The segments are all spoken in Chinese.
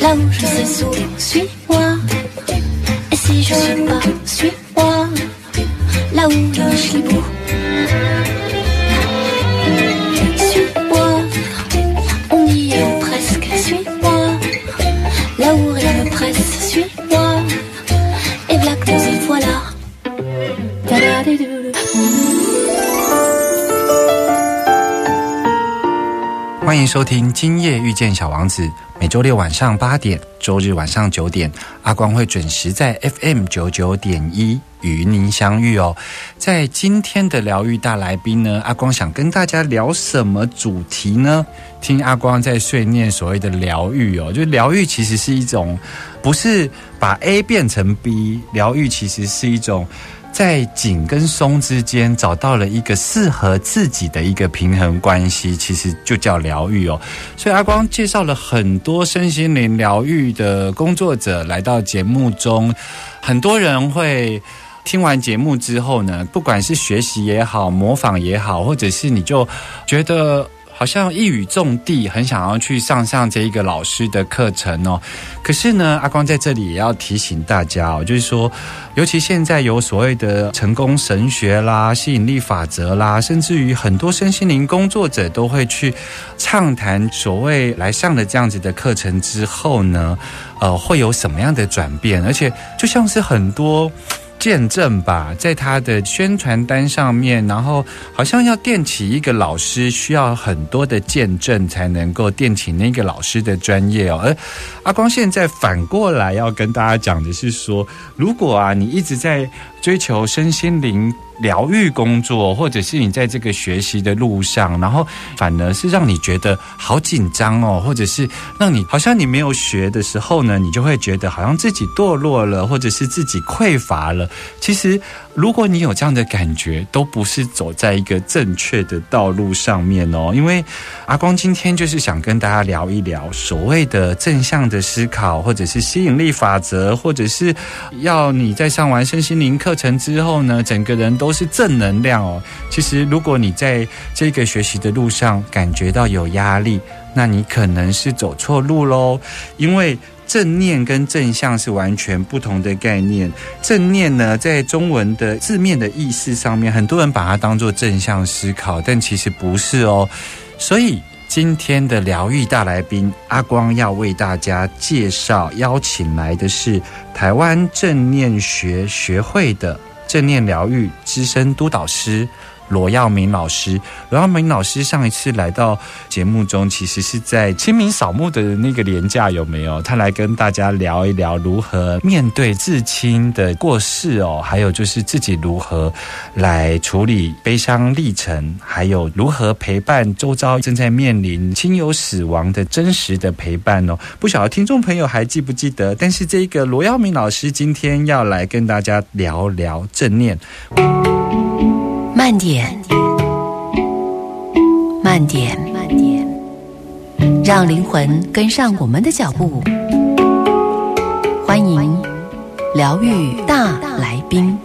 Là où je sais sourd, suis-moi. Et si je suis pas, suis-moi, là où le chibou. 欢迎收听《今夜遇见小王子》，每周六晚上八点，周日晚上九点，阿光会准时在 FM 九九点一与您相遇哦。在今天的疗愈大来宾呢，阿光想跟大家聊什么主题呢？听阿光在碎念所谓的疗愈哦，就疗愈其实是一种，不是把 A 变成 B，疗愈其实是一种。在紧跟松之间找到了一个适合自己的一个平衡关系，其实就叫疗愈哦。所以阿光介绍了很多身心灵疗愈的工作者来到节目中，很多人会。听完节目之后呢，不管是学习也好，模仿也好，或者是你就觉得好像一语中的，很想要去上上这一个老师的课程哦。可是呢，阿光在这里也要提醒大家哦，就是说，尤其现在有所谓的成功神学啦、吸引力法则啦，甚至于很多身心灵工作者都会去畅谈所谓来上了这样子的课程之后呢，呃，会有什么样的转变？而且就像是很多。见证吧，在他的宣传单上面，然后好像要垫起一个老师，需要很多的见证才能够垫起那个老师的专业哦。而阿光现在反过来要跟大家讲的是说，如果啊你一直在追求身心灵疗愈工作，或者是你在这个学习的路上，然后反而是让你觉得好紧张哦，或者是让你好像你没有学的时候呢，你就会觉得好像自己堕落了，或者是自己匮乏了。其实，如果你有这样的感觉，都不是走在一个正确的道路上面哦。因为阿光今天就是想跟大家聊一聊所谓的正向的思考，或者是吸引力法则，或者是要你在上完身心灵课程之后呢，整个人都是正能量哦。其实，如果你在这个学习的路上感觉到有压力，那你可能是走错路喽，因为。正念跟正向是完全不同的概念。正念呢，在中文的字面的意思上面，很多人把它当做正向思考，但其实不是哦。所以今天的疗愈大来宾阿光要为大家介绍，邀请来的是台湾正念学学会的正念疗愈资深督导师。罗耀明老师，罗耀明老师上一次来到节目中，其实是在清明扫墓的那个年假，有没有？他来跟大家聊一聊如何面对至亲的过世哦，还有就是自己如何来处理悲伤历程，还有如何陪伴周遭正在面临亲友死亡的真实的陪伴哦。不晓得听众朋友还记不记得？但是这个罗耀明老师今天要来跟大家聊聊正念。慢点，慢点，慢点，让灵魂跟上我们的脚步。欢迎疗愈大来宾。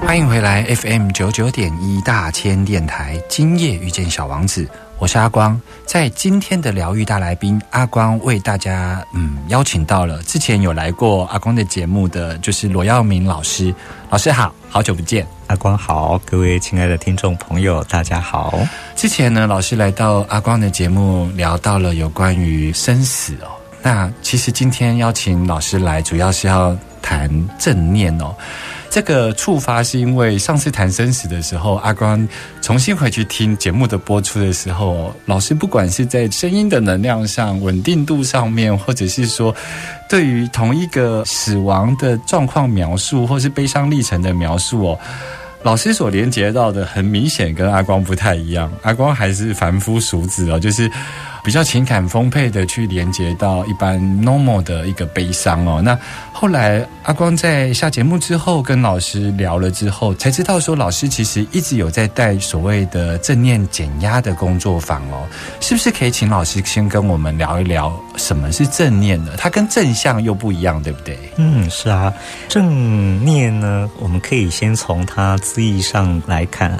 欢迎回来 FM 九九点一大千电台，今夜遇见小王子，我是阿光。在今天的疗愈大来宾，阿光为大家嗯邀请到了之前有来过阿光的节目的，就是罗耀明老师。老师好，好久不见。阿光好，各位亲爱的听众朋友，大家好。之前呢，老师来到阿光的节目，聊到了有关于生死哦。那其实今天邀请老师来，主要是要谈正念哦。这个触发是因为上次谈生死的时候，阿光重新回去听节目的播出的时候，老师不管是在声音的能量上、稳定度上面，或者是说对于同一个死亡的状况描述，或是悲伤历程的描述哦。老师所连接到的很明显跟阿光不太一样，阿光还是凡夫俗子哦，就是比较情感丰沛的去连接到一般 normal 的一个悲伤哦。那后来阿光在下节目之后跟老师聊了之后，才知道说老师其实一直有在带所谓的正念减压的工作坊哦，是不是可以请老师先跟我们聊一聊什么是正念呢？它跟正向又不一样，对不对？嗯，是啊，正念呢，我们可以先从它字义上来看，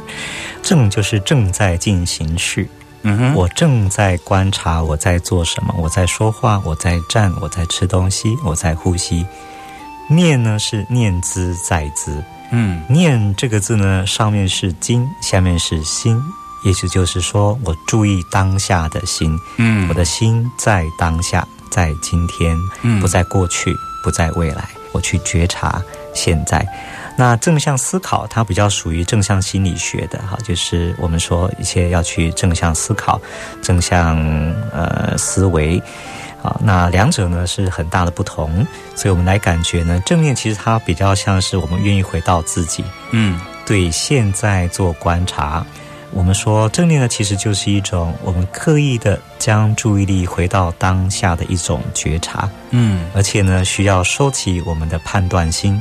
正就是正在进行式。嗯哼，我正在观察我在做什么，我在说话，我在站，我在吃东西，我在呼吸。念呢是念兹在兹，嗯。念这个字呢，上面是经，下面是心，意思就是说我注意当下的心，嗯。我的心在当下，在今天，嗯。不在过去，不在未来，我去觉察现在。那正向思考，它比较属于正向心理学的哈，就是我们说一切要去正向思考、正向呃思维。啊，那两者呢是很大的不同，所以我们来感觉呢，正念其实它比较像是我们愿意回到自己，嗯对现在做观察。我们说正念呢，其实就是一种我们刻意的将注意力回到当下的一种觉察，嗯而且呢，需要收起我们的判断心，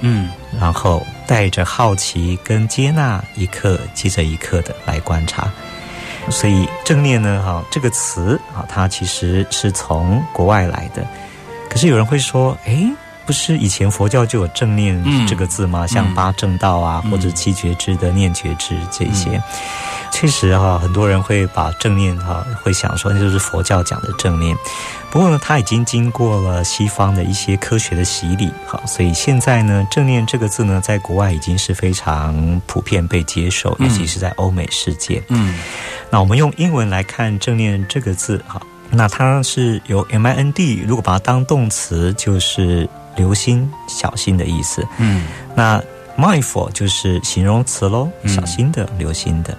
嗯然后带着好奇跟接纳，一刻接着一刻的来观察。所以正念呢，哈、这个词啊，它其实是从国外来的。可是有人会说，诶，不是以前佛教就有正念嗯这个字吗？像八正道啊，嗯或者七觉知的念觉知这些。确实哈、很多人会把正念哈、会想说那就是佛教讲的正念。不过呢，它已经经过了西方的一些科学的洗礼，哈，所以现在呢，正念这个字呢，在国外已经是非常普遍被接受，尤其是在欧美世界。嗯那我们用英文来看“正念”这个字，哈，那它是由 M I N D，如果把它当动词，就是留心、小心的意思。嗯那 mindful 就是形容词喽，嗯小心的、留心的。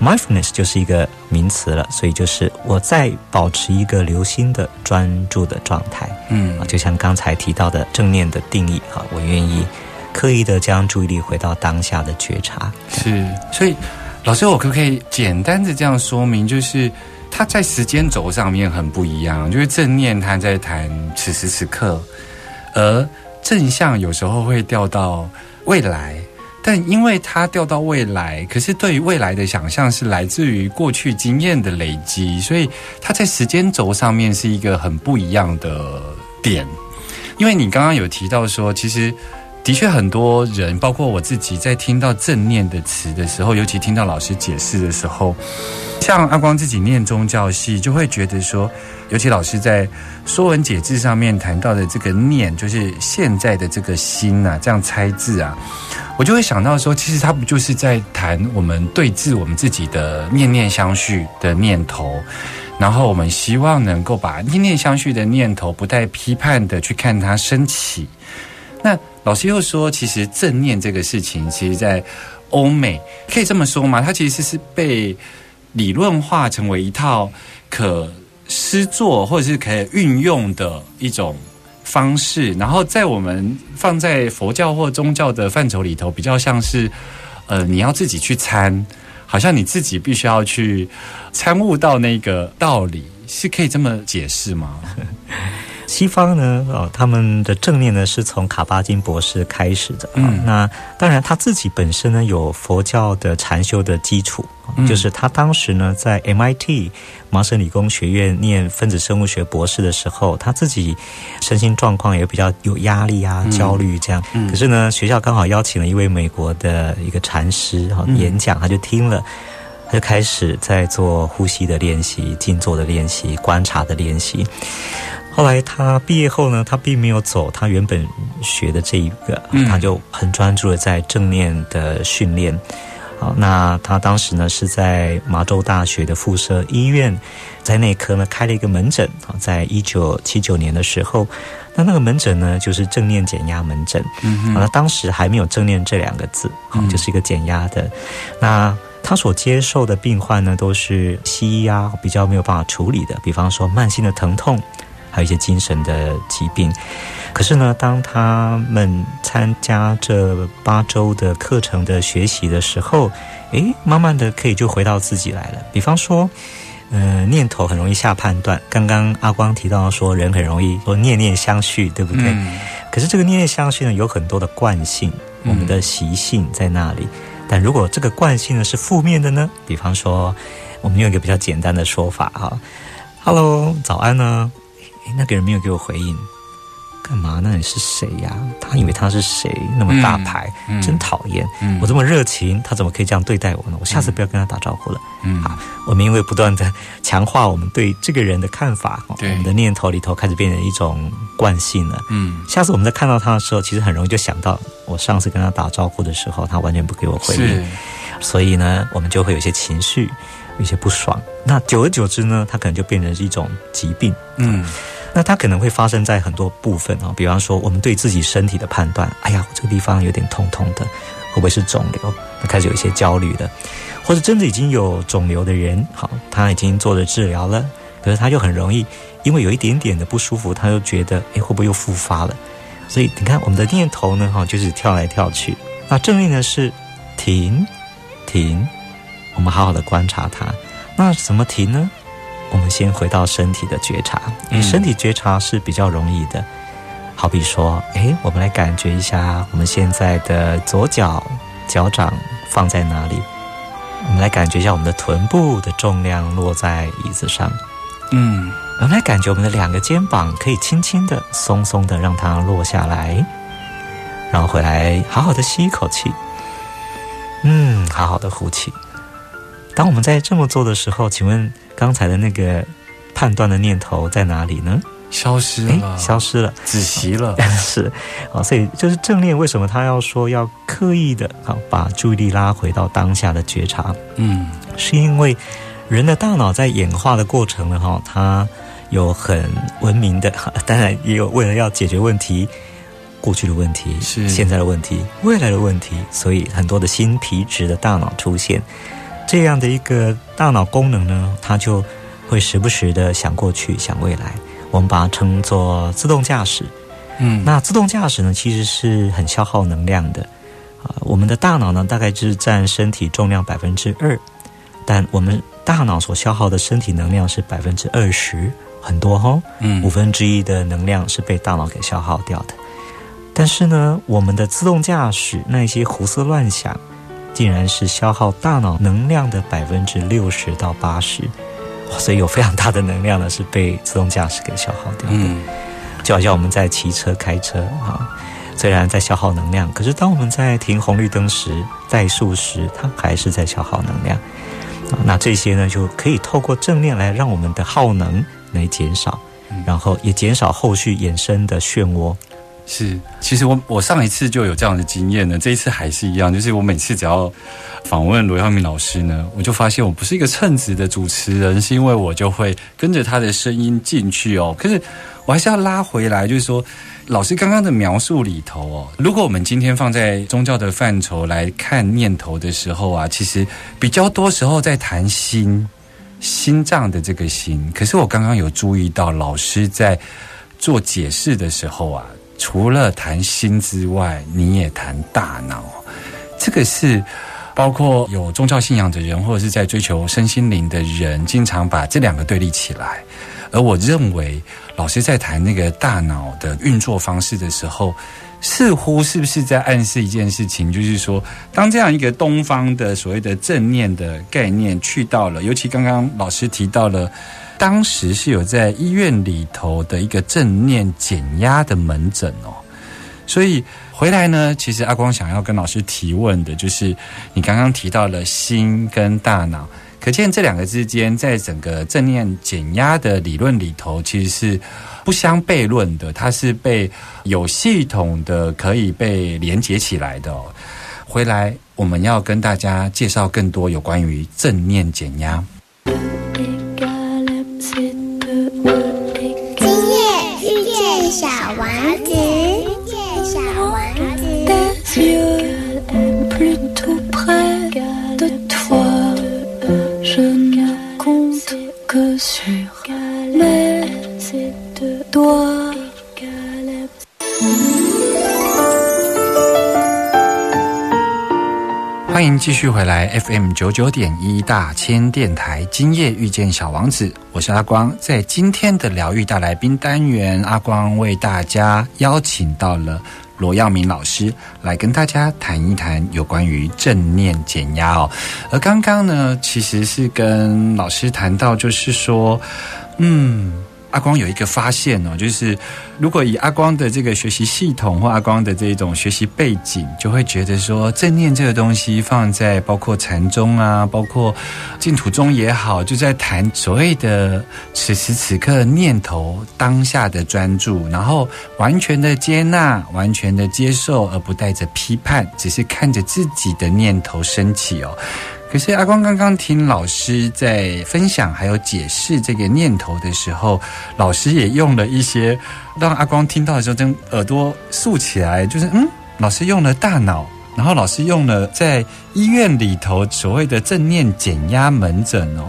Mindfulness 就是一个名词了，所以就是我在保持一个留心的、专注的状态嗯啊，就像刚才提到的正念的定义哈，我愿意刻意的将注意力回到当下的觉察。是，所以老师，我可不可以简单的这样说明，就是它在时间轴上面很不一样，就是正念它在谈此时此刻，而正向有时候会掉到未来。但因为它掉到未来，可是对于未来的想象是来自于过去经验的累积，所以它在时间轴上面是一个很不一样的点。因为你刚刚有提到说，其实的确很多人，包括我自己，在听到正念的词的时候，尤其听到老师解释的时候，像阿光自己念宗教系，就会觉得说，尤其老师在《说文解字》上面谈到的这个念，就是现在的这个心啊，这样猜字啊，我就会想到说，其实他不就是在谈我们对峙我们自己的念念相续的念头。然后我们希望能够把念念相续的念头不带批判的去看它升起。那老师又说，其实正念这个事情，其实在欧美可以这么说吗？它其实是被理论化成为一套可施作或者是可以运用的一种方式，然后在我们放在佛教或宗教的范畴里头，比较像是呃，你要自己去参。好像你自己必须要去参悟到那个道理，是可以这么解释吗？西方呢，哦，他们的正念呢是从卡巴金博士开始的啊、嗯那当然他自己本身呢有佛教的禅修的基础，嗯就是他当时呢在 MIT 麻省理工学院念分子生物学博士的时候，他自己身心状况也比较有压力啊、嗯焦虑这样。嗯可是呢，学校刚好邀请了一位美国的一个禅师哈、嗯演讲，他就听了。他就开始在做呼吸的练习、静坐的练习、观察的练习。后来他毕业后呢，他并没有走他原本学的这一个，嗯。他就很专注的在正念的训练。好，那他当时呢是在麻州大学的附设医院，在内科呢开了一个门诊啊，在一九七九年的时候，那那个门诊呢就是正念减压门诊，嗯那当时还没有正念这两个字，好，就是一个减压的。那他所接受的病患呢都是西医啊比较没有办法处理的，比方说慢性的疼痛，还有一些精神的疾病。可是呢，当他们参加这八周的课程的学习的时候，诶，慢慢的可以就回到自己来了。比方说，呃，念头很容易下判断。刚刚阿光提到说，人很容易说念念相续，对不对？可是这个念念相续呢，有很多的惯性，我们的习性在那里。但如果这个惯性呢是负面的呢？比方说，我们用一个比较简单的说法哈，Hello，早安呢？诶，那个人没有给我回应。干嘛？那你是谁呀？他以为他是谁？那么大牌，真讨厌！我这么热情，他怎么可以这样对待我呢？我下次不要跟他打招呼了。嗯，好，我们因为不断的强化我们对这个人的看法，我们的念头里头开始变成一种惯性了。嗯，下次我们在看到他的时候，其实很容易就想到我上次跟他打招呼的时候，他完全不给我回应，所以呢，我们就会有些情绪，有些不爽。那久而久之呢，它可能就变成是一种疾病。嗯。那它可能会发生在很多部分啊，比方说我们对自己身体的判断，哎呀，这个地方有点痛痛的，会不会是肿瘤？那开始有一些焦虑的，或者真的已经有肿瘤的人，好，他已经做了治疗了，可是他就很容易因为有一点点的不舒服，他就觉得，哎，会不会又复发了？所以你看，我们的念头呢，哈，就是跳来跳去。那正面呢是停停，我们好好的观察它。那怎么停呢？我们先回到身体的觉察，身体觉察是比较容易的。好比说，哎，我们来感觉一下我们现在的左脚脚掌放在哪里？我们来感觉一下我们的臀部的重量落在椅子上。嗯，我们来感觉我们的两个肩膀可以轻轻的、松松的让它落下来，然后回来好好的吸一口气，嗯，好好的呼气。当我们在这么做的时候，请问？刚才的那个判断的念头在哪里呢？消失了，消失了，止息了。是啊，所以就是正念，为什么他要说要刻意的啊，把注意力拉回到当下的觉察？嗯，是因为人的大脑在演化的过程呢，哈，它有很文明的，当然也有为了要解决问题，过去的问题是现在的问题，未来的问题，所以很多的新皮质的大脑出现。这样的一个大脑功能呢，它就会时不时的想过去、想未来。我们把它称作自动驾驶。嗯，那自动驾驶呢，其实是很消耗能量的啊。我们的大脑呢，大概是占身体重量百分之二，但我们大脑所消耗的身体能量是百分之二十，很多哈。嗯，五分之一的能量是被大脑给消耗掉的。但是呢，我们的自动驾驶那些胡思乱想。竟然是消耗大脑能量的百分之六十到八十，所以有非常大的能量呢是被自动驾驶给消耗掉的。就好像我们在骑车开车啊，虽然在消耗能量，可是当我们在停红绿灯时、怠速时，它还是在消耗能量。那这些呢就可以透过正念来让我们的耗能来减少，然后也减少后续衍生的漩涡。是，其实我我上一次就有这样的经验呢，这一次还是一样，就是我每次只要访问罗耀明老师呢，我就发现我不是一个称职的主持人，是因为我就会跟着他的声音进去哦。可是我还是要拉回来，就是说，老师刚刚的描述里头哦，如果我们今天放在宗教的范畴来看念头的时候啊，其实比较多时候在谈心，心脏的这个心。可是我刚刚有注意到老师在做解释的时候啊。除了谈心之外，你也谈大脑，这个是包括有宗教信仰的人，或者是在追求身心灵的人，经常把这两个对立起来。而我认为，老师在谈那个大脑的运作方式的时候，似乎是不是在暗示一件事情，就是说，当这样一个东方的所谓的正念的概念去到了，尤其刚刚老师提到了。当时是有在医院里头的一个正念减压的门诊哦，所以回来呢，其实阿光想要跟老师提问的，就是你刚刚提到了心跟大脑，可见这两个之间在整个正念减压的理论里头，其实是不相悖论的，它是被有系统的可以被连接起来的。回来我们要跟大家介绍更多有关于正念减压。见小王子，遇见小王子。 tes yeux plus tout près de toi. Je ne compte que sur mes doigts. 欢迎继续回来 FM 九九点一大千电台，今夜遇见小王子，我是阿光。在今天的疗愈大来宾单元，阿光为大家邀请到了罗耀明老师来跟大家谈一谈有关于正念减压哦。而刚刚呢，其实是跟老师谈到，就是说，嗯。阿光有一个发现哦，就是如果以阿光的这个学习系统或阿光的这种学习背景，就会觉得说正念这个东西放在包括禅宗啊，包括净土宗也好，就在谈所谓的此时此刻念头当下的专注，然后完全的接纳、完全的接受，而不带着批判，只是看着自己的念头升起哦。可是阿光刚刚听老师在分享还有解释这个念头的时候，老师也用了一些让阿光听到的时候，真耳朵竖起来，就是嗯，老师用了大脑，然后老师用了在医院里头所谓的正念减压门诊哦，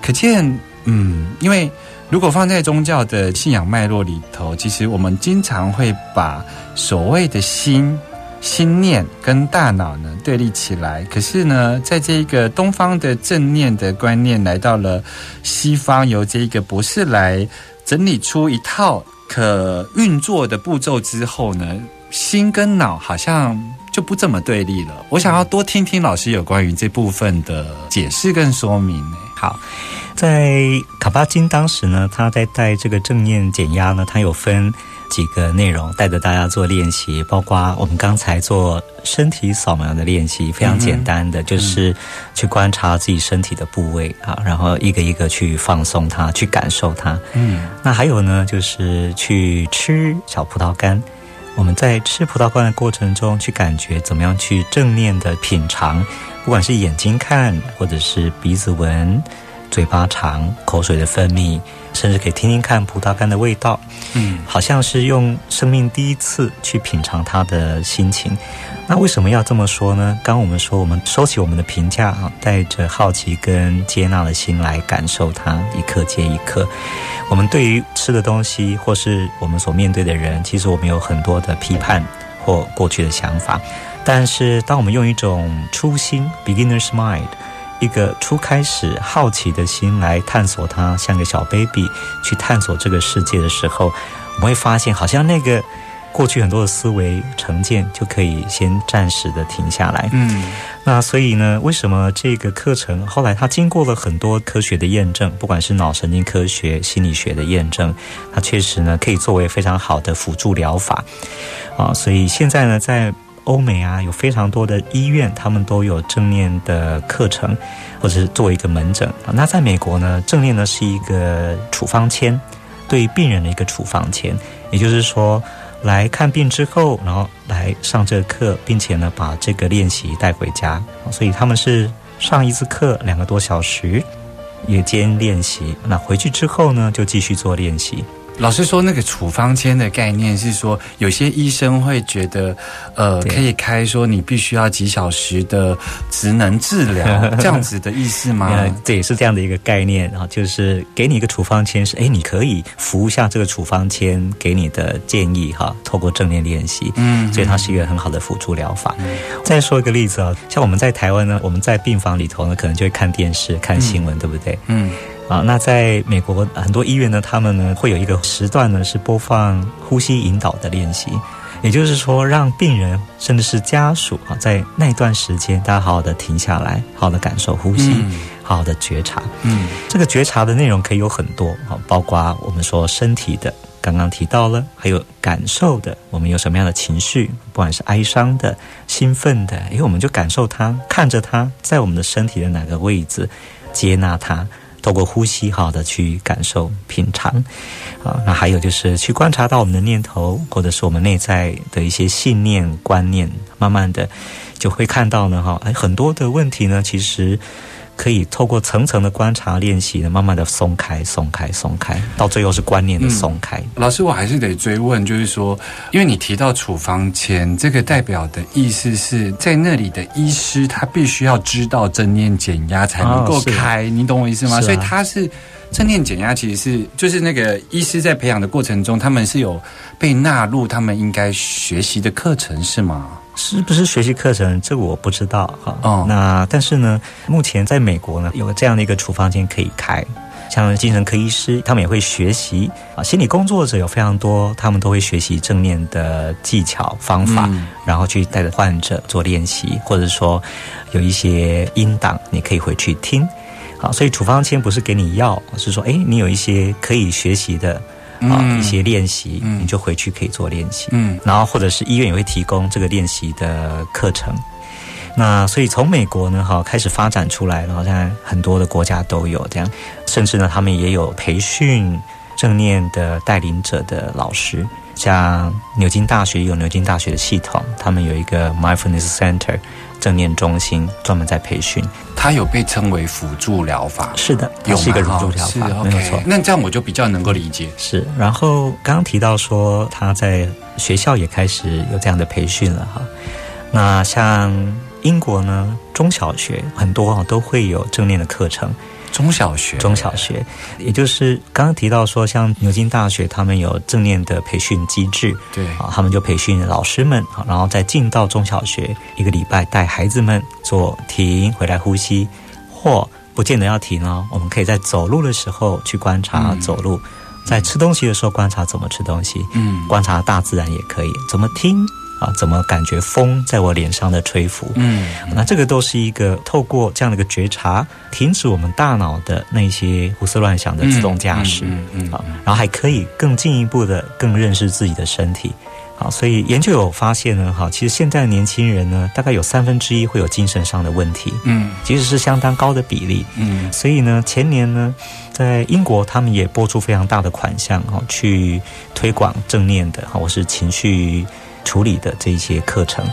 可见嗯，因为如果放在宗教的信仰脉络里头，其实我们经常会把所谓的心。心念跟大脑呢对立起来，可是呢，在这个东方的正念的观念来到了西方，由这一个博士来整理出一套可运作的步骤之后呢，心跟脑好像就不这么对立了。我想要多听听老师有关于这部分的解释跟说明。好，在卡巴金当时呢，他在带这个正念减压呢，他有分几个内容，带着大家做练习，包括我们刚才做身体扫描的练习，非常简单的，就是去观察自己身体的部位啊，然后一个一个去放松它，去感受它。嗯那还有呢，就是去吃小葡萄干。我们在吃葡萄干的过程中，去感觉怎么样去正面的品尝，不管是眼睛看，或者是鼻子闻，嘴巴尝，口水的分泌，甚至可以听听看葡萄干的味道，嗯好像是用生命第一次去品尝它的心情。那为什么要这么说呢？刚刚我们说，我们收起我们的评价啊，带着好奇跟接纳的心来感受它，一刻接一刻。我们对于吃的东西，或是我们所面对的人，其实我们有很多的批判或过去的想法。但是，当我们用一种初心 （beginner's mind），一个初开始好奇的心来探索它，像个小 baby 去探索这个世界的时候，我们会发现，好像那个过去很多的思维成见就可以先暂时的停下来。嗯那所以呢，为什么这个课程后来它经过了很多科学的验证，不管是脑神经科学、心理学的验证，它确实呢可以作为非常好的辅助疗法啊。所以现在呢，在欧美啊，有非常多的医院，他们都有正念的课程，或者是作为一个门诊啊。那在美国呢，正念呢是一个处方签，对于病人的一个处方签，也就是说。来看病之后，然后来上这个课，并且呢把这个练习带回家，所以他们是上一次课两个多小时，夜间练习。那回去之后呢，就继续做练习。老师说，那个处方签的概念是说，有些医生会觉得，呃，可以开说你必须要几小时的职能治疗，这样子的意思吗？呃，这也是这样的一个概念啊，就是给你一个处方签，是哎，你可以服下这个处方签给你的建议哈，透过正念练习，嗯所以它是一个很好的辅助疗法。再说一个例子啊，像我们在台湾呢，我们在病房里头呢，可能就会看电视、看新闻，对不对？嗯啊，那在美国很多医院呢，他们呢会有一个时段呢是播放呼吸引导的练习，也就是说，让病人甚至是家属啊，在那段时间，大家好好的停下来，好好的感受呼吸，嗯好好的觉察。嗯这个觉察的内容可以有很多啊，包括我们说身体的，刚刚提到了，还有感受的，我们有什么样的情绪，不管是哀伤的、兴奋的，因为，我们就感受它，看着它在我们的身体的哪个位置，接纳它。透过呼吸好的去感受品尝啊。那还有就是去观察到我们的念头，或者是我们内在的一些信念观念，慢慢的就会看到呢哈，哎，很多的问题呢，其实。可以透过层层的观察练习呢，慢慢的松开、松开、松开，到最后是观念的松开。老师，我还是得追问，就是说，因为你提到处方签，这个代表的意思是在那里的医师他必须要知道正念减压才能够开，你懂我意思吗？所以他是正念减压，其实是就是那个医师在培养的过程中，他们是有被纳入他们应该学习的课程，是吗？是不是学习课程？这个我不知道哈。哦，那但是呢，目前在美国呢，有这样的一个处方间可以开，像精神科医师，他们也会学习啊。心理工作者有非常多，他们都会学习正念的技巧方法，然后去带着患者做练习，或者说有一些音档，你可以回去听。好，所以处方签不是给你药，是说，哎，你有一些可以学习的。啊，一些练习，你就回去可以做练习。嗯，然后或者是医院也会提供这个练习的课程。那所以从美国呢，哈开始发展出来，然后现在很多的国家都有这样，甚至呢，他们也有培训正念的带领者的老师。像牛津大学有牛津大学的系统，他们有一个 Mindfulness Center 正念中心，专门在培训。它有被称为辅助疗法，是的，有是一个辅助疗法，没有错。那这样我就比较能够理解。是，然后刚刚提到说他在学校也开始有这样的培训了哈。那像英国呢，中小学很多哈都会有正念的课程。中小学，中小学，也就是刚刚提到说，像牛津大学，他们有正念的培训机制，对。啊，他们就培训老师们，然后再进到中小学，一个礼拜带孩子们做停回来呼吸，或不见得要停哦，我们可以在走路的时候去观察走路，在吃东西的时候观察怎么吃东西，嗯，观察大自然也可以，怎么听。啊，怎么感觉风在我脸上的吹拂？嗯，那这个都是一个透过这样的一个觉察，停止我们大脑的那些胡思乱想的自动驾驶。嗯嗯，啊，然后还可以更进一步的更认识自己的身体。好，所以研究有发现呢，哈，其实现在的年轻人呢，大概有三分之一会有精神上的问题。嗯，其实是相当高的比例。嗯，所以呢，前年呢，在英国他们也拨出非常大的款项，哈，去推广正念的，哈，或是情绪。处理的这些课程，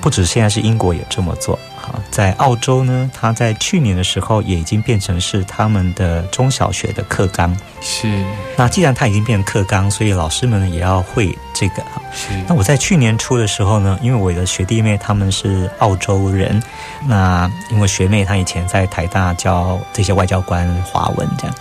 不止现在是英国也这么做。好，在澳洲呢，他在去年的时候也已经变成是他们的中小学的课纲。是。那既然它已经变成课纲，所以老师们呢也要会这个。是。那我在去年初的时候呢，因为我的学弟妹他们是澳洲人，那因为学妹她以前在台大教这些外交官华文这样。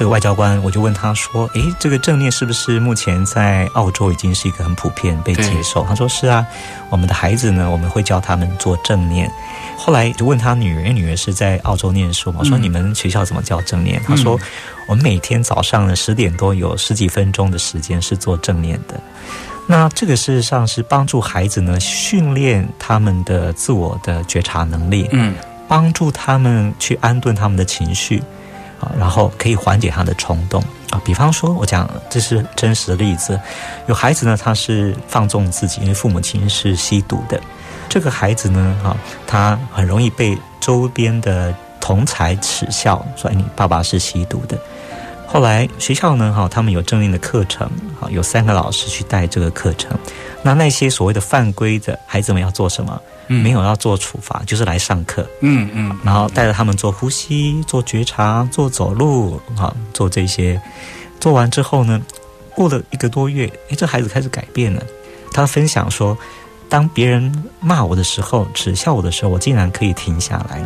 这个外交官，我就问他说：“诶，这个正念是不是目前在澳洲已经是一个很普遍被接受？”他说：“是啊，我们的孩子呢，我们会教他们做正念。”后来就问他女儿，因为女儿是在澳洲念书嘛，我说：“你们学校怎么教正念？”他说：“我们每天早上呢十点多有十几分钟的时间是做正念的。那这个事实上是帮助孩子呢训练他们的自我的觉察能力，嗯，帮助他们去安顿他们的情绪。”啊，然后可以缓解他的冲动啊。比方说，我讲这是真实的例子，有孩子呢，他是放纵自己，因为父母亲是吸毒的。这个孩子呢，啊，他很容易被周边的同才耻笑，说你爸爸是吸毒的。后来学校呢，哈，他们有正念的课程，啊，有三个老师去带这个课程。那那些所谓的犯规的孩子们要做什么？没有要做处罚，就是来上课。嗯嗯，然后带着他们做呼吸、做觉察、做走路，啊，做这些。做完之后呢，过了一个多月，诶，这孩子开始改变了。他分享说，当别人骂我的时候、耻笑我的时候，我竟然可以停下来，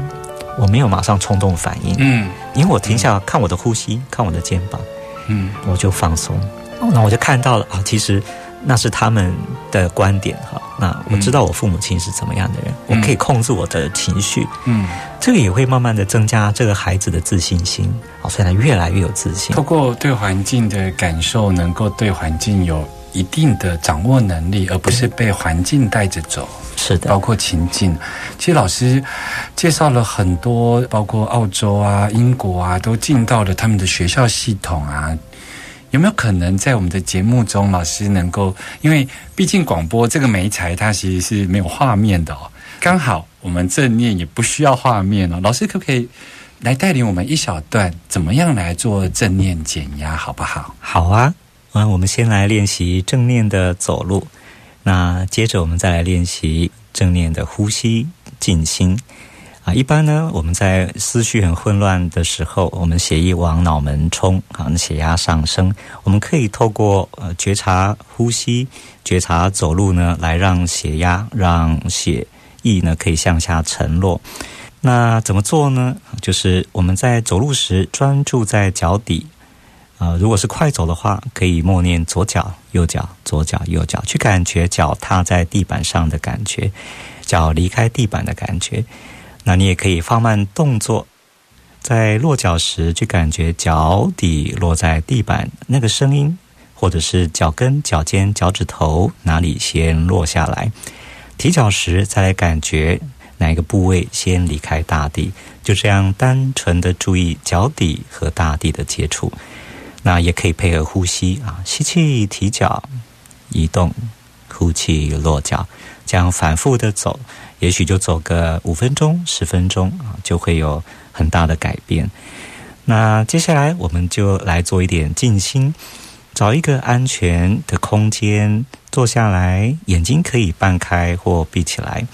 我没有马上冲动反应。嗯，因为我停下来看我的呼吸，看我的肩膀，嗯，我就放松。那我就看到了啊，其实。那是他们的观点哈。那我知道我父母亲是怎么样的人，我可以控制我的情绪。嗯，这个也会慢慢的增加这个孩子的自信心。哦，所以他越来越有自信。透过对环境的感受，能够对环境有一定的掌握能力，而不是被环境带着走。是的，包括情境。其实老师介绍了很多，包括澳洲啊、英国啊，都进到了他们的学校系统啊。有没有可能在我们的节目中，老师能够，因为毕竟广播这个媒材它其实是没有画面的哦。刚好我们正念也不需要画面哦。老师可不可以来带领我们一小段，怎么样来做正念减压，好不好？好啊，嗯，我们先来练习正念的走路，那接着我们再来练习正念的呼吸静心。啊，一般呢，我们在思绪很混乱的时候，我们血液往脑门冲，啊，血压上升，我们可以透过呃觉察呼吸、觉察走路呢，来让血压、让血液呢可以向下沉落。那怎么做呢？就是我们在走路时专注在脚底，啊，如果是快走的话，可以默念左脚、右脚、左脚、右脚，去感觉脚踏在地板上的感觉，脚离开地板的感觉。那你也可以放慢动作，在落脚时去感觉脚底落在地板那个声音，或者是脚跟、脚尖、脚趾头哪里先落下来。提脚时再来感觉哪一个部位先离开大地，就这样单纯的注意脚底和大地的接触。那也可以配合呼吸啊，吸气提脚移动，呼气落脚，这样反复的走。也许就走个五分钟、十分钟啊，就会有很大的改变。那接下来我们就来做一点静心，找一个安全的空间坐下来，眼睛可以半开或闭起来。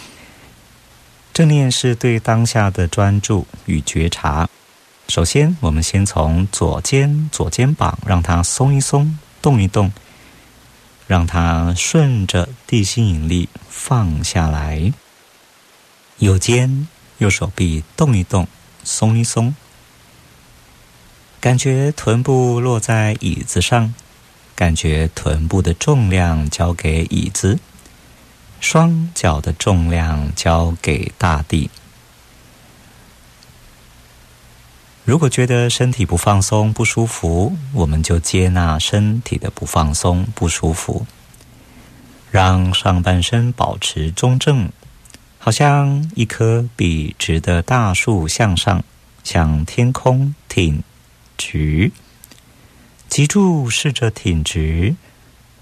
正念是对当下的专注与觉察。首先，我们先从左肩、左肩膀让它松一松、动一动，让它顺着地心引力放下来。右肩、右手臂动一动，松一松，感觉臀部落在椅子上，感觉臀部的重量交给椅子，双脚的重量交给大地。如果觉得身体不放松、不舒服，我们就接纳身体的不放松、不舒服，让上半身保持中正。好像一棵笔直的大树向上，向天空挺直。脊柱试着挺直，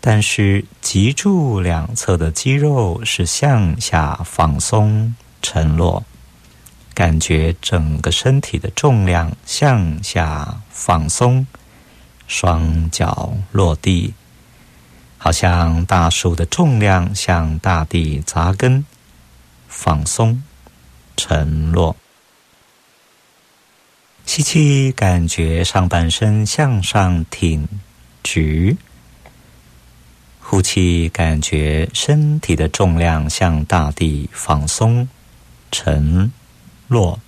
但是脊柱两侧的肌肉是向下放松沉落，感觉整个身体的重量向下放松，双脚落地，好像大树的重量向大地扎根。放松，沉落。吸气，感觉上半身向上挺直；呼气，感觉身体的重量向大地放松沉落。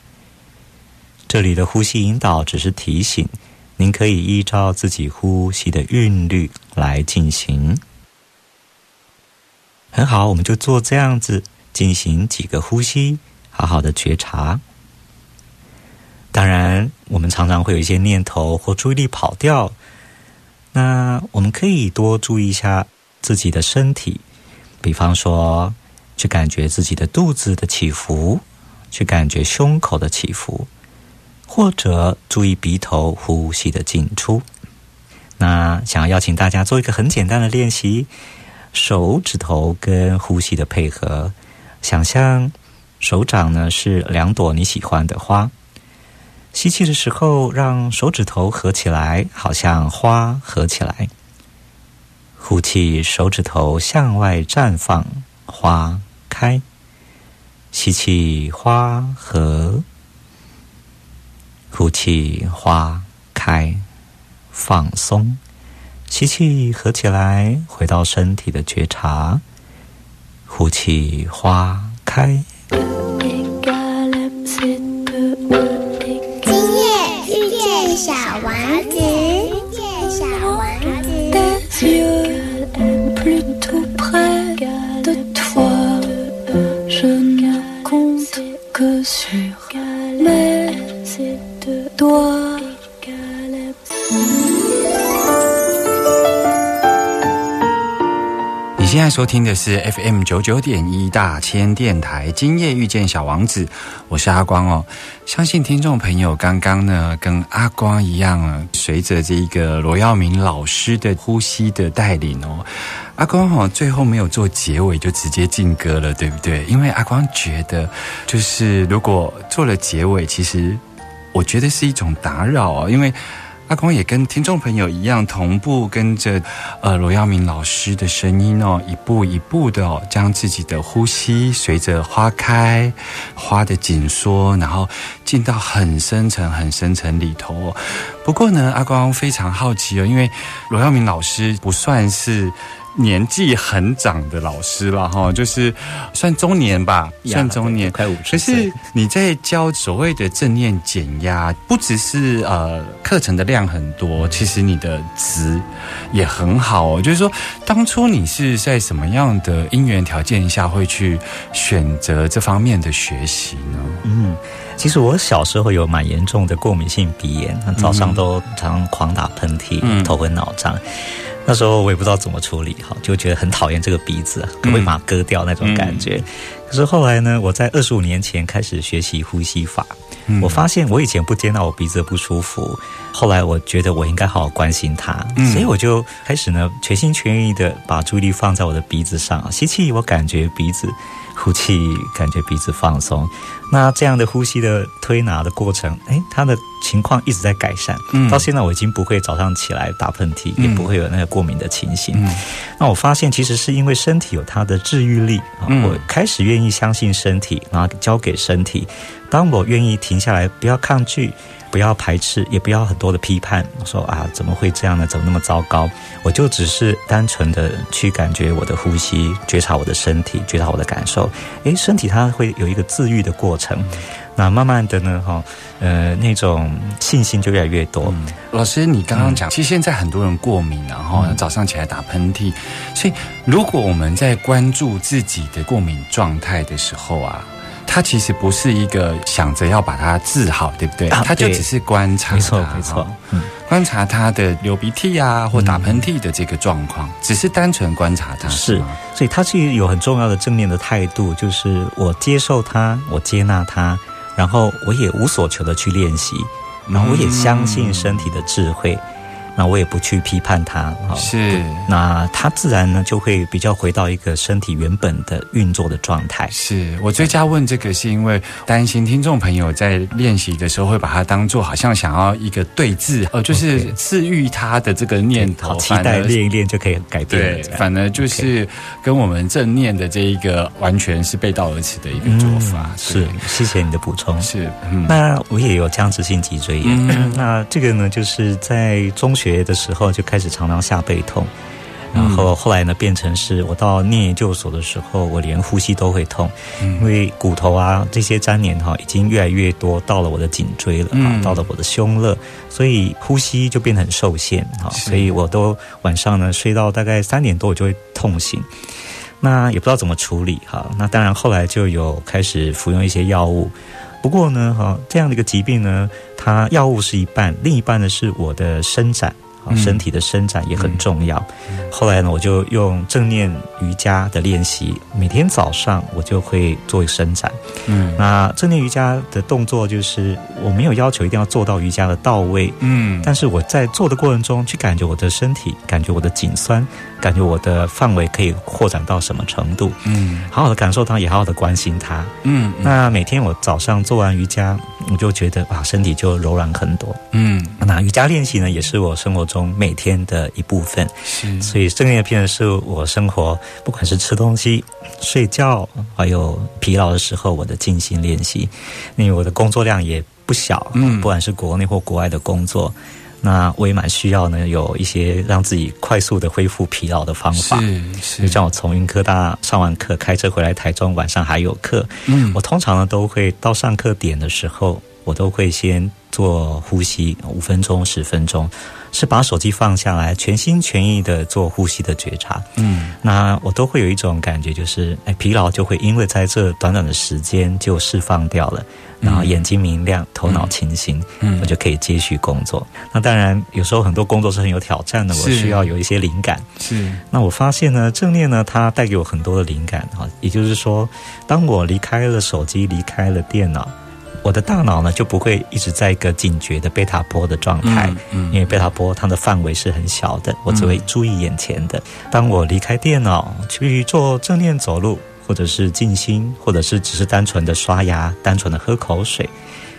这里的呼吸引导只是提醒，您可以依照自己呼吸的韵律来进行。很好，我们就做这样子。进行几个呼吸，好好的觉察。当然，我们常常会有一些念头或注意力跑掉，那我们可以多注意一下自己的身体，比方说，去感觉自己的肚子的起伏，去感觉胸口的起伏，或者注意鼻头呼吸的进出。那想要邀请大家做一个很简单的练习，手指头跟呼吸的配合。想象手掌呢是两朵你喜欢的花，吸气的时候让手指头合起来，好像花合起来；呼气，手指头向外绽放，花开。吸气，花合；呼气，花开。放松，吸气合起来，回到身体的觉察。呼气，花开。今夜遇见小王子，遇见小王子。现在收听的是 FM 九九点一大千电台，今夜遇见小王子，我是阿光哦。相信听众朋友刚刚呢，跟阿光一样啊，随着这个罗耀明老师的呼吸的带领哦，阿光哦，最后没有做结尾就直接进歌了，对不对？因为阿光觉得，就是如果做了结尾，其实我觉得是一种打扰哦，因为。阿光也跟听众朋友一样，同步跟着呃罗耀明老师的声音哦，一步一步的哦，将自己的呼吸随着花开、花的紧缩，然后进到很深层、很深层里头哦。不过呢，阿光非常好奇哦，因为罗耀明老师不算是。年纪很长的老师了哈，就是算中年吧，算中年，快五十。可是你在教所谓的正念减压，不只是呃课程的量很多，其实你的值也很好哦。就是说，当初你是在什么样的因缘条件下会去选择这方面的学习呢？嗯，其实我小时候有蛮严重的过敏性鼻炎，早上都常狂打喷嚏，头昏脑胀。那时候我也不知道怎么处理，哈，就觉得很讨厌这个鼻子，可不可以把它割掉那种感觉。可是后来呢，我在二十五年前开始学习呼吸法，我发现我以前不接纳我鼻子不舒服，后来我觉得我应该好好关心它，所以我就开始呢全心全意的把注意力放在我的鼻子上，吸气我感觉鼻子。呼气，感觉鼻子放松。那这样的呼吸的推拿的过程，哎，他的情况一直在改善。嗯，到现在我已经不会早上起来打喷嚏，也不会有那个过敏的情形。嗯，那我发现其实是因为身体有它的治愈力啊。我开始愿意相信身体，然后交给身体。当我愿意停下来，不要抗拒。不要排斥，也不要很多的批判。说啊，怎么会这样呢？怎么那么糟糕？我就只是单纯的去感觉我的呼吸，觉察我的身体，觉察我的感受。诶，身体它会有一个自愈的过程。那慢慢的呢，哈，呃，那种信心就越来越多。老师，你刚刚讲，其实现在很多人过敏，然后早上起来打喷嚏。所以，如果我们在关注自己的过敏状态的时候啊。他其实不是一个想着要把它治好，对不对？他就只是观察，没错没错，嗯，观察他的流鼻涕啊或打喷嚏的这个状况，只是单纯观察他。是，所以他是有很重要的正面的态度，就是我接受他，我接纳他，然后我也无所求的去练习，然后我也相信身体的智慧。那我也不去批判他，是那他自然呢就会比较回到一个身体原本的运作的状态。是我最佳问这个是因为担心听众朋友在练习的时候会把它当做好像想要一个对峙，呃，就是治愈他的这个念头，期待练一练就可以改变。对，反而就是跟我们正念的这一个完全是背道而驰的一个做法。是，谢谢你的补充。是，那我也有僵直性脊椎炎，那这个呢就是在中学。的时候就开始常常下背痛，然后后来呢变成是我到念研究所的时候，我连呼吸都会痛，因为骨头啊这些粘连哈已经越来越多，到了我的颈椎了，到了我的胸了，所以呼吸就变得很受限哈，所以我都晚上呢睡到大概三点多我就会痛醒，那也不知道怎么处理哈，那当然后来就有开始服用一些药物，不过呢哈这样的一个疾病呢，它药物是一半，另一半呢是我的伸展。身体的伸展也很重要。后来呢，我就用正念瑜伽的练习，每天早上我就会做伸展。嗯，那正念瑜伽的动作就是我没有要求一定要做到瑜伽的到位。嗯，但是我在做的过程中，去感觉我的身体，感觉我的颈酸，感觉我的范围可以扩展到什么程度。嗯，好好的感受它，也好好的关心它。嗯，那每天我早上做完瑜伽，我就觉得啊，身体就柔软很多。嗯，那瑜伽练习呢，也是我生活中。每天的一部分，是，所以正念片是我生活，不管是吃东西、睡觉，还有疲劳的时候，我的静心练习。因为我的工作量也不小，嗯，不管是国内或国外的工作，那我也蛮需要呢，有一些让自己快速的恢复疲劳的方法。就像我从云科大上完课，开车回来台中，晚上还有课，嗯，我通常呢都会到上课点的时候，我都会先做呼吸五分钟、十分钟。是把手机放下来，全心全意的做呼吸的觉察。嗯，那我都会有一种感觉，就是哎，疲劳就会因为在这短短的时间就释放掉了，然后眼睛明亮，头脑清醒，嗯，我就可以继续工作。那当然，有时候很多工作是很有挑战的，我需要有一些灵感。是，那我发现呢，正念呢，它带给我很多的灵感哈。也就是说，当我离开了手机，离开了电脑。我的大脑呢就不会一直在一个警觉的贝塔波的状态，因为贝塔波它的范围是很小的，我只会注意眼前的。当我离开电脑去做正念走路，或者是静心，或者是只是单纯的刷牙、单纯的喝口水，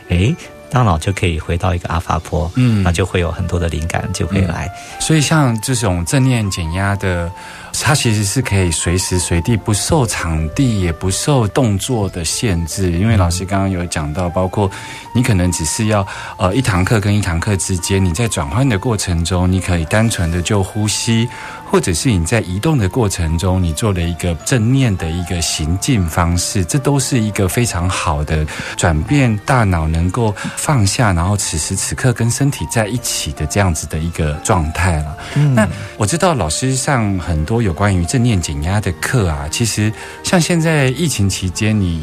诶，大脑就可以回到一个阿法波，嗯那就会有很多的灵感就会来。所以像这种正念减压的，它其实是可以随时随地不受场地也不受动作的限制。因为老师刚刚有讲到，包括你可能只是要呃一堂课跟一堂课之间，你在转换的过程中，你可以单纯的就呼吸。或者是你在移动的过程中，你做了一个正念的一个行进方式，这都是一个非常好的转变大脑能够放下，然后此时此刻跟身体在一起的这样子的一个状态了。嗯那我知道老师上很多有关于正念减压的课啊，其实像现在疫情期间，你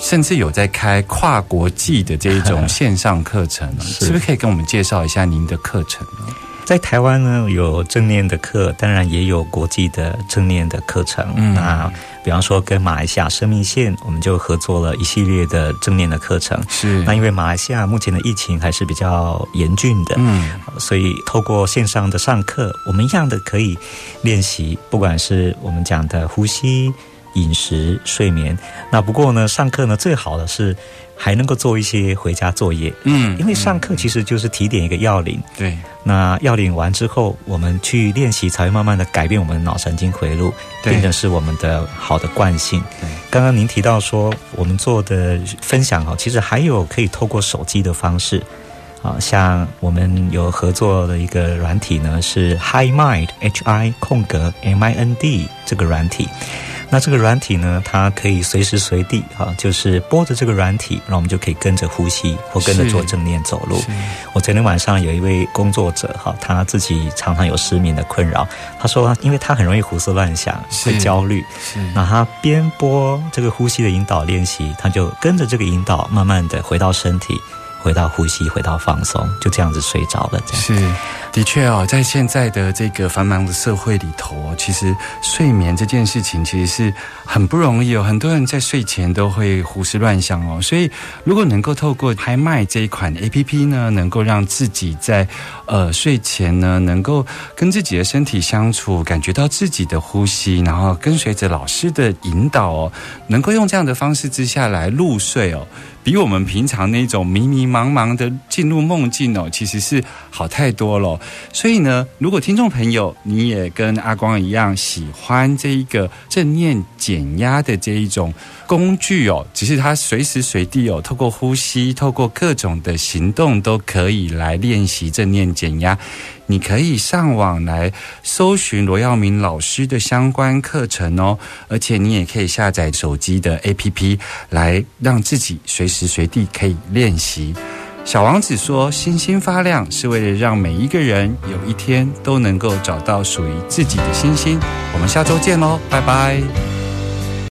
甚至有在开跨国际的这一种 线上课程，是不是可以跟我们介绍一下您的课程呢？在台湾呢，有正念的课，当然也有国际的正念的课程。嗯那比方说跟马来西亚生命线，我们就合作了一系列的正念的课程。是那因为马来西亚目前的疫情还是比较严峻的，嗯所以透过线上的上课，我们一样的可以练习，不管是我们讲的呼吸、饮食、睡眠。那不过呢，上课呢最好的是还能够做一些回家作业，嗯因为上课其实就是提点一个要领。对那要领完之后，我们去练习，才会慢慢的改变我们的脑神经回路，对变成是我们的好的惯性对。刚刚您提到说，我们做的分享哈，其实还有可以透过手机的方式。啊，像我们有合作的一个软体呢，是 Hi Mind H I 空格 M I N D 这个软体。那这个软体呢，它可以随时随地啊，就是播着这个软体，然后我们就可以跟着呼吸或跟着做正念走路。我昨天晚上有一位工作者哈，他自己常常有失眠的困扰，他说，因为他很容易胡思乱想，会焦虑，是。那他边播这个呼吸的引导练习，他就跟着这个引导，慢慢的回到身体，回到呼吸，回到放松，就这样子睡着了。这样是，的确哦，在现在的这个繁忙的社会里头，其实睡眠这件事情其实是很不容易哦。很多人在睡前都会胡思乱想哦，所以如果能够透过拍卖这一款 A P P 呢，能够让自己在呃睡前呢，能够跟自己的身体相处，感觉到自己的呼吸，然后跟随着老师的引导哦，能够用这样的方式之下来入睡哦。比我们平常那种迷迷茫茫的进入梦境哦，其实是好太多了。所以呢，如果听众朋友你也跟阿光一样喜欢这一个正念减压的这一种工具哦，只是它随时随地哦，透过呼吸，透过各种的行动都可以来练习正念减压。你可以上网来搜寻罗耀明老师的相关课程哦，而且你也可以下载手机的 APP 来让自己随时随地可以练习。小王子说：“星星发亮是为了让每一个人有一天都能够找到属于自己的星星。”我们下周见喽，拜拜。